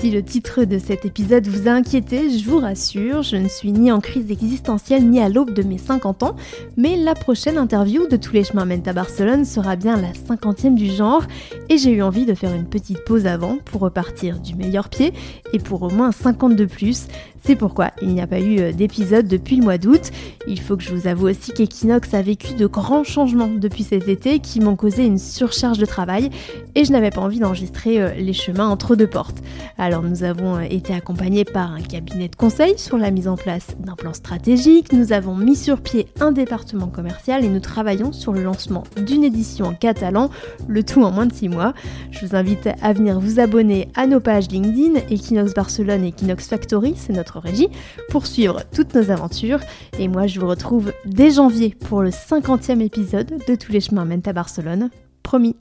Si le titre de cet épisode vous a inquiété, je vous rassure, je ne suis ni en crise existentielle ni à l'aube de mes 50 ans, mais la prochaine interview de Tous les chemins mènent à Barcelone sera bien la cinquantième du genre, et j'ai eu envie de faire une petite pause avant pour repartir du meilleur pied et pour au moins 50 de plus. C'est pourquoi il n'y a pas eu euh, d'épisode depuis le mois d'août. Il faut que je vous avoue aussi qu'Equinox a vécu de grands changements depuis cet été qui m'ont causé une surcharge de travail et je n'avais pas envie d'enregistrer euh, les chemins entre deux portes. Nous avons euh, été accompagnés par un cabinet de conseil sur la mise en place d'un plan stratégique, nous avons mis sur pied un département commercial et nous travaillons sur le lancement d'une édition en catalan, le tout en moins de 6 mois. Je vous invite à venir vous abonner à nos pages LinkedIn, Equinox Barcelone et Equinox Factory, c'est notre régie, pour suivre toutes nos aventures. Et moi, je vous retrouve dès janvier pour le 50e épisode de Tous les chemins mènent à Barcelone. Promis.